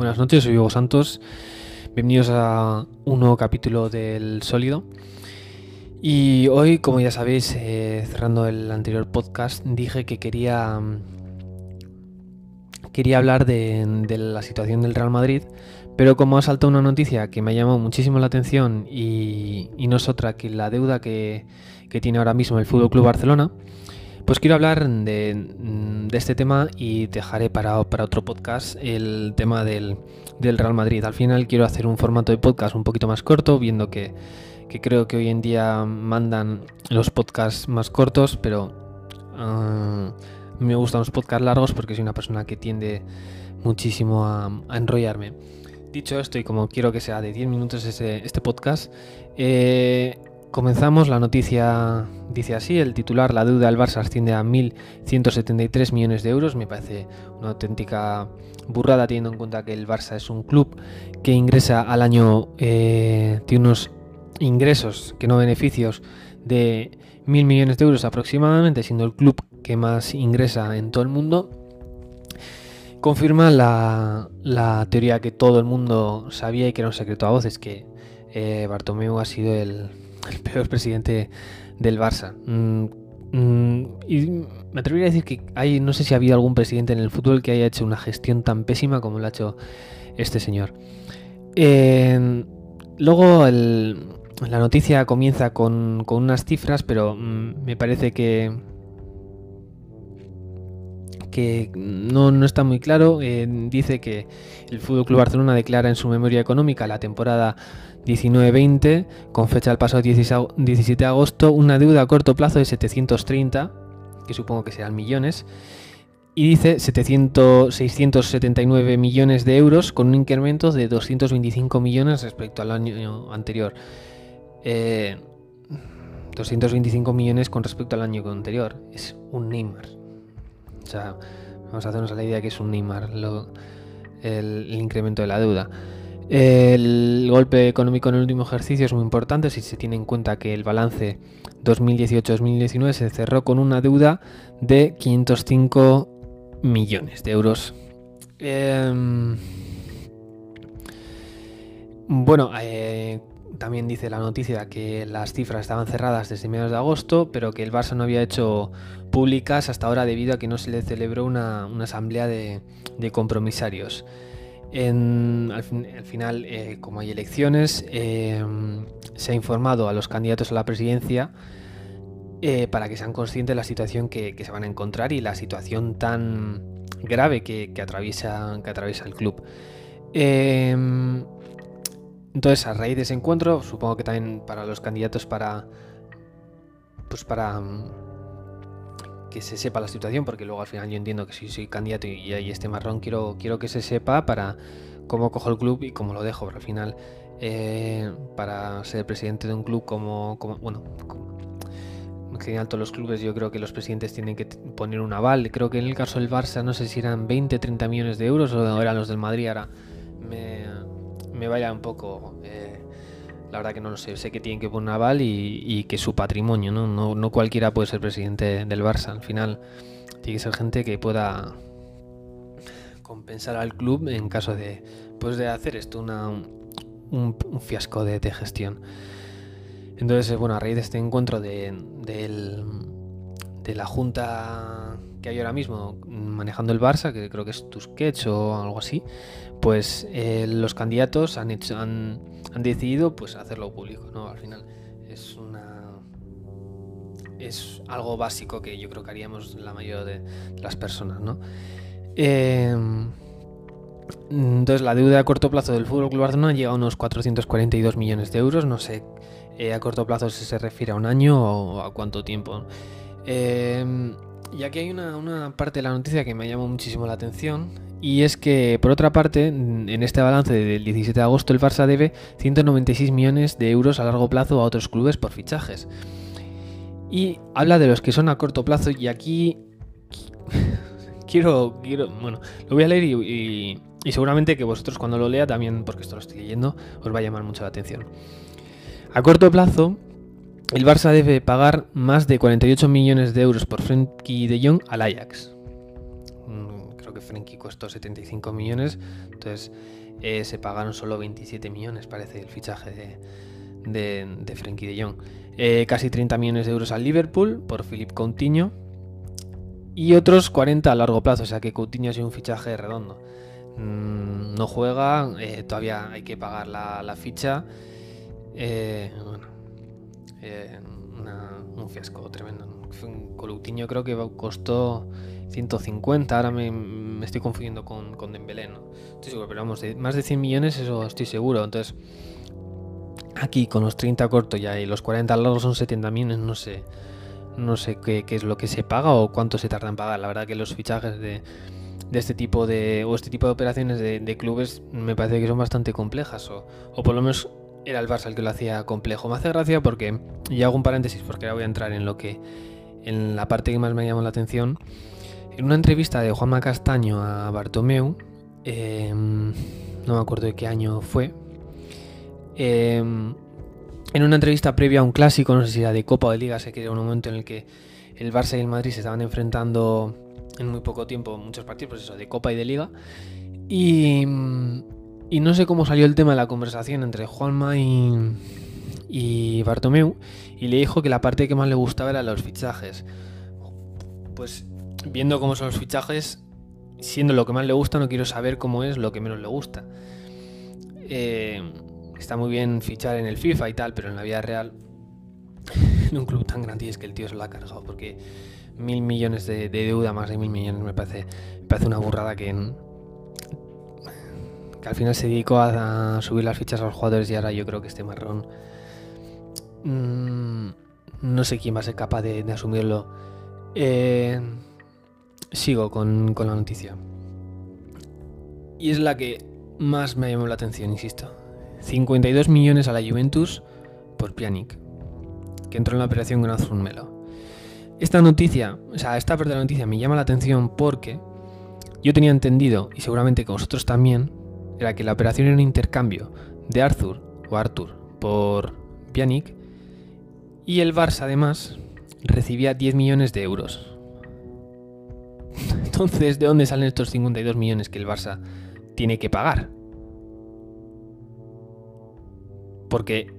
Buenas noches, soy Hugo Santos. Bienvenidos a un nuevo capítulo del Sólido. Y hoy, como ya sabéis, eh, cerrando el anterior podcast, dije que quería quería hablar de, la situación del Real Madrid, pero como ha saltado una noticia que me ha llamado muchísimo la atención y, no es otra que la deuda que, que tiene ahora mismo el Fútbol Club Barcelona, pues quiero hablar de, este tema y dejaré para, para, otro podcast el tema del, Real Madrid. Al final quiero hacer un formato de podcast un poquito más corto, viendo que, creo que hoy en día mandan los podcasts más cortos, pero uh, me gustan los podcasts largos porque soy una persona que tiende muchísimo a, enrollarme. Dicho esto, y como quiero que sea de 10 minutos este podcast, eh, Comenzamos, la noticia dice así, el titular, la deuda del Barça asciende a 1.173 millones de euros, me parece una auténtica burrada teniendo en cuenta que el Barça es un club que ingresa al año, eh, tiene unos ingresos, que no beneficios, de 1.000 millones de euros aproximadamente, siendo el club que más ingresa en todo el mundo. Confirma la, teoría que todo el mundo sabía y que era un secreto a voces, que eh, Bartomeu ha sido el el peor presidente del Barça. Mm, mm, y me atrevería a decir que hay, no sé si ha habido algún presidente en el fútbol que haya hecho una gestión tan pésima como lo ha hecho este señor. luego la noticia comienza con, unas cifras, pero mm, me parece que que no, no, está muy claro. Eh, dice que el Fútbol Club Barcelona declara en su memoria económica la temporada 19-20, con fecha del pasado 17 de agosto, una deuda a corto plazo de 730, que supongo que serán millones, y dice 700, 679 millones de euros con un incremento de 225 millones respecto al año anterior. 225 eh, millones con respecto al año anterior. Es un Neymar. O sea, vamos a hacernos la idea que es un Neymar el incremento de la deuda. El golpe económico en el último ejercicio es muy importante si se tiene en cuenta que el balance 2018-2019 se cerró con una deuda de 505 millones de euros. Em, bueno, eh, también dice la noticia que las cifras estaban cerradas desde mediados de agosto, pero que el Barça no había hecho públicas hasta ahora debido a que no se le celebró una, asamblea de compromisarios al, final, eh, como hay elecciones, eh, se ha informado a los candidatos a la presidencia eh, para que sean conscientes de la situación que, se van a encontrar y la situación tan grave que, atraviesa, que atraviesa el club. Entonces, a raíz de ese encuentro, supongo que también para los candidatos para. Pues para que se sepa la situación, porque luego al final yo entiendo que si soy candidato y hay este marrón, quiero, quiero que se sepa para cómo cojo el club y cómo lo dejo, pero al final eh, para ser presidente de un club como, como bueno, en general todos los clubes yo creo que los presidentes tienen que poner un aval, creo que en el caso del Barça no sé si eran 20, 30 millones de euros o eran los del Madrid, ahora me, me vaya un poco... Eh, la verdad que no lo sé. Sé que tienen que poner un aval y, que su patrimonio, ¿no? ¿no? cualquiera puede ser presidente del Barça. Al final tiene que ser gente que pueda compensar al club en caso de, pues de hacer esto una, un, fiasco de, gestión. Entonces, bueno, a raíz de este encuentro de, de la junta que hay ahora mismo manejando el Barça, que creo que es Tusquets o algo así, pues eh, los candidatos han, han, han, decidido pues hacerlo público, ¿no? Al final es una es algo básico que yo creo que haríamos la mayoría de las personas, ¿no? Em, entonces la deuda a corto plazo del Fútbol Club Barcelona llega a unos 442 millones de euros, no sé eh, a corto plazo si se refiere a un año o a cuánto tiempo. Eh, y aquí hay una, parte de la noticia que me llamó muchísimo la atención. Y es que, por otra parte, en este balance del 17 de agosto, el Barça debe 196 millones de euros a largo plazo a otros clubes por fichajes. Y habla de los que son a corto plazo. Y aquí quiero, quiero, bueno, lo voy a leer y, y, seguramente que vosotros cuando lo lea también, porque esto lo estoy leyendo, os va a llamar mucho la atención. A corto plazo, el Barça debe pagar más de 48 millones de euros por Frenkie de Jong al Ajax. Mm, creo que Frenkie costó 75 millones, entonces eh, se pagaron solo 27 millones, parece, el fichaje de, de, de Jong. Eh, casi 30 millones de euros al Liverpool por Philip Coutinho y otros 40 a largo plazo, o sea que Coutinho ha sido un fichaje redondo. Mm, no juega, eh, todavía hay que pagar la, ficha. bueno, un fiasco tremendo. Coutinho creo que costó 150, ahora me, estoy confundiendo con, con Dembélé, ¿no? Estoy seguro, pero vamos, más de 100 millones, eso estoy seguro. Entonces, aquí con los 30 cortos ya y los 40 largos son 70 millones, no sé. No sé qué, es lo que se paga o cuánto se tarda en pagar. La verdad que los fichajes de, este tipo de. o este tipo de operaciones de, clubes me parece que son bastante complejas. O, por lo menos era el Barça el que lo hacía complejo. Me hace gracia porque. Y hago un paréntesis porque ahora voy a entrar en lo que. en la parte que más me llamó la atención. En una entrevista de Juanma Castaño a Bartomeu, em, no me acuerdo de qué año fue, em, en una entrevista previa a un clásico, no sé si era de Copa o de Liga, sé que era un momento en el que el Barça y el Madrid se estaban enfrentando en muy poco tiempo muchos partidos, pues eso, de Copa y de Liga. Y, y no sé cómo salió el tema de la conversación entre Juanma y, y Bartomeu, y le dijo que la parte que más le gustaba era los fichajes. Pues viendo cómo son los fichajes, siendo lo que más le gusta, no quiero saber cómo es lo que menos le gusta. Eh, está muy bien fichar en el FIFA y tal, pero en la vida real, en un club tan grande, es que el tío se lo ha cargado, porque mil millones de, deuda, más de mil millones, me parece, parece una burrada que, que al final se dedicó a, subir las fichas a los jugadores y ahora yo creo que este marrón mm, no sé quién va a ser capaz de, asumirlo. Eh, sigo con, la noticia. Y es la que más me llamó la atención, insisto. 52 millones a la Juventus por Pjanic, que entró en la operación con Azul Melo. Esta noticia, o sea, esta parte de la noticia me llama la atención porque yo tenía entendido, y seguramente que vosotros también, era que la operación era un intercambio de Arthur o Arthur por Pjanic y el Barça además recibía 10 millones de euros entonces, ¿de dónde salen estos 52 millones que el Barça tiene que pagar? Porque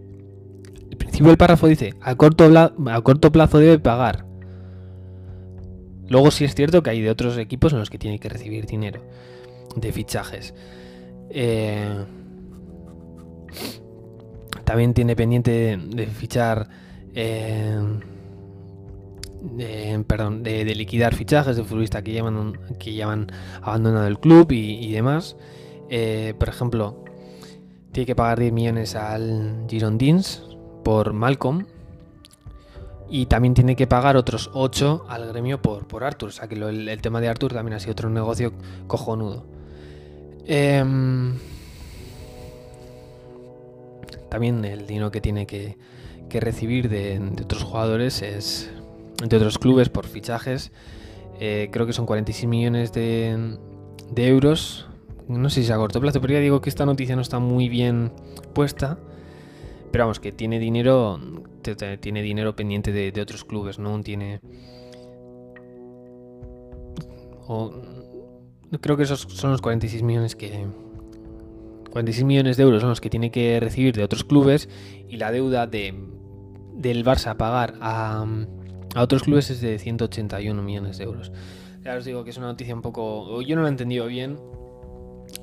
el principio del párrafo dice, a corto, a corto plazo debe pagar. Luego sí es cierto que hay de otros equipos en los que tiene que recibir dinero de fichajes. Eh, también tiene pendiente de, fichar eh, de, perdón, de, liquidar fichajes de futbolistas que llevan, que llevan abandonado el club y, demás. Eh, por ejemplo, tiene que pagar 10 millones al Girondins por Malcolm. Y también tiene que pagar otros 8 al gremio por, por Arthur. O sea que el, tema de Arthur también ha sido otro negocio cojonudo. Em, también el dinero que tiene que, recibir de, otros jugadores es, entre otros clubes por fichajes. Eh, creo que son 46 millones de, euros. No sé si a corto plazo, pero ya digo que esta noticia no está muy bien puesta. Pero vamos, que tiene dinero, tiene dinero pendiente de, otros clubes, ¿no? Tiene... creo que esos son los 46 millones que... 46 millones de euros son los que tiene que recibir de otros clubes y la deuda de, del Barça a pagar a, a otros clubes es de 181 millones de euros. Ya os digo que es una noticia un poco... O yo no la he entendido bien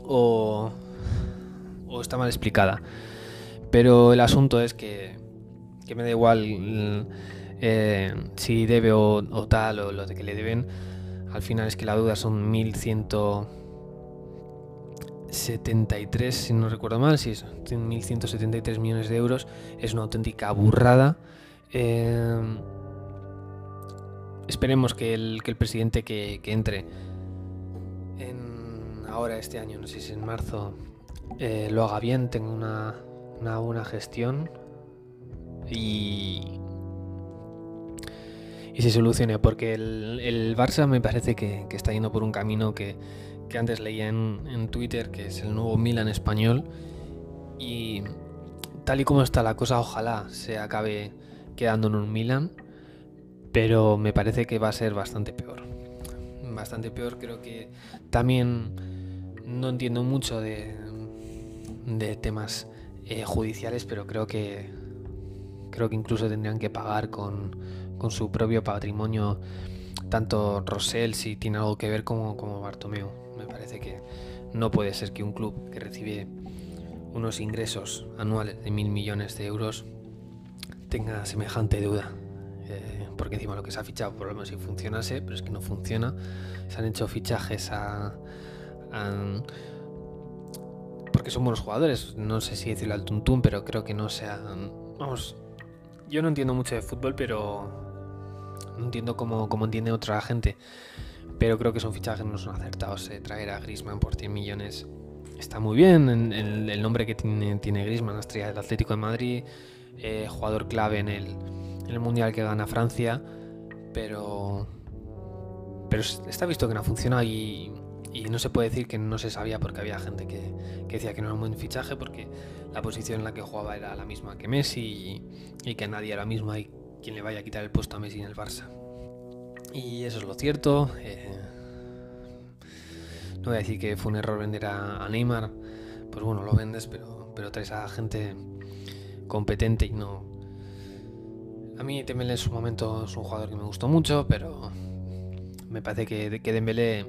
o, o está mal explicada. Pero el asunto es que, que me da igual eh, si debe o, tal o lo de que le deben. Al final es que la deuda son 1173, si no recuerdo mal, si es 1173 millones de euros. Es una auténtica burrada. Eh, esperemos que el, presidente que, entre en, ahora este año, no sé si es en marzo, eh, lo haga bien, tenga una, una buena gestión y, y se solucione, porque el, Barça me parece que, está yendo por un camino que, antes leía en, en, Twitter, que es el nuevo Milan español, y tal y como está la cosa, ojalá se acabe quedando en un Milan pero me parece que va a ser bastante peor. bastante peor. Creo que también no entiendo mucho de, de temas eh, judiciales, pero creo que creo que incluso tendrían que pagar con, con su propio patrimonio tanto Rosell si tiene algo que ver como, como Bartomeu. Me parece que no puede ser que un club que recibe unos ingresos anuales de mil millones de euros tenga semejante deuda. Eh, porque encima lo que se ha fichado, por lo menos si funcionase, pero es que no funciona. Se han hecho fichajes a, porque son buenos jugadores. No sé si decirlo al tuntún, pero creo que no sean. Vamos, yo no entiendo mucho de fútbol, pero no entiendo cómo, cómo entiende otra gente. Pero creo que son fichajes no son acertados. Eh, traer a Grisman por 100 millones está muy bien. El, nombre que tiene, tiene Grisman, la estrella del Atlético de Madrid, eh, jugador clave en el, en el mundial que gana Francia. Pero, pero está visto que no funciona y, y no se puede decir que no se sabía porque había gente que, que, decía que no era un buen fichaje porque la posición en la que jugaba era la misma que Messi y, que nadie era la misma quien le vaya a quitar el puesto a Messi en el Barça. Y eso es lo cierto. Eh, no voy a decir que fue un error vender a, Neymar. Pues bueno, lo vendes, pero, pero traes a gente competente y no. A mí Dembélé en su momento es un jugador que me gustó mucho, pero me parece que, que Dembélé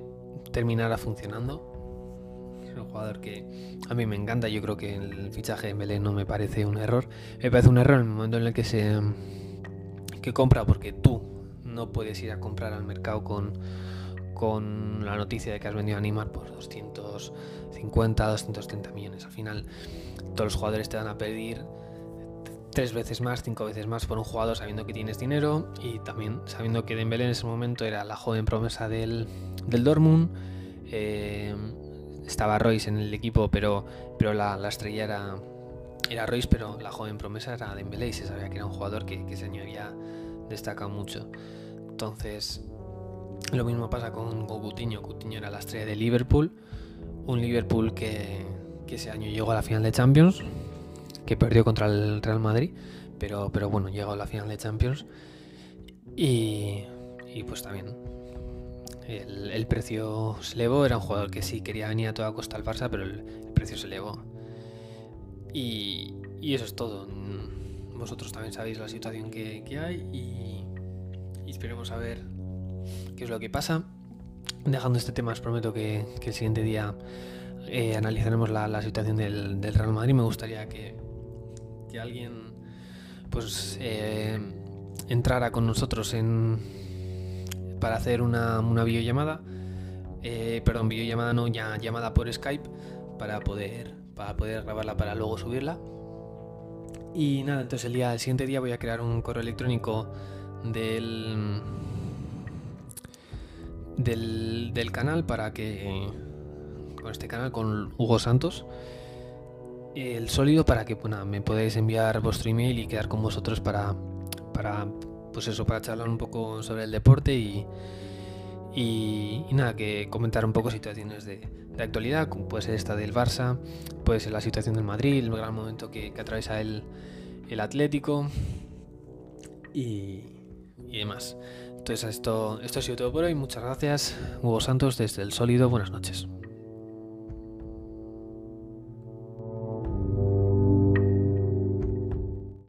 terminará funcionando. Es un jugador que a mí me encanta. Yo creo que el fichaje de Dembélé no me parece un error. Me parece un error en el momento en el que se que compra porque tú no puedes ir a comprar al mercado con, con la noticia de que has vendido a Neymar por 250, 230 millones. Al final, todos los jugadores te van a pedir tres veces más, cinco veces más por un jugador sabiendo que tienes dinero y también sabiendo que Dembélé en ese momento era la joven promesa del, del Dortmund. Eh, estaba Royce en el equipo, pero, pero la, la estrella era, era Royce, pero la joven promesa era Dembélé y se sabía que era un jugador que, que ese año ya destaca mucho. Entonces, lo mismo pasa con, con Coutinho. Coutinho era la estrella de Liverpool, un Liverpool que, que, ese año llegó a la final de Champions, que perdió contra el Real Madrid, pero, pero bueno, llegó a la final de Champions y, y pues también el, el, precio se elevó, era un jugador que sí quería venir a toda costa al Barça, pero el, el precio se elevó. Y, eso es todo. Vosotros también sabéis la situación que, hay y, esperemos a ver qué es lo que pasa. Dejando este tema, os prometo que, el siguiente día eh, analizaremos la, situación del, del, Real Madrid. Me gustaría que, que alguien pues eh, entrara con nosotros en para hacer una, una videollamada. Eh, perdón, videollamada no, ya llamada por Skype para poder para poder grabarla para luego subirla. Y nada, entonces el día el siguiente día voy a crear un correo electrónico del del, del canal para que con este canal con Hugo Santos el sólido para que bueno, me podáis enviar vuestro email y quedar con vosotros para para pues eso para charlar un poco sobre el deporte y, y, nada, que comentar un poco situaciones de, de, actualidad, como puede ser esta del Barça, puede ser la situación del Madrid, el gran momento que, que atraviesa el, el Atlético y, y, demás. Entonces esto, esto ha sido todo por hoy, muchas gracias, Hugo Santos desde el Sólido, buenas noches.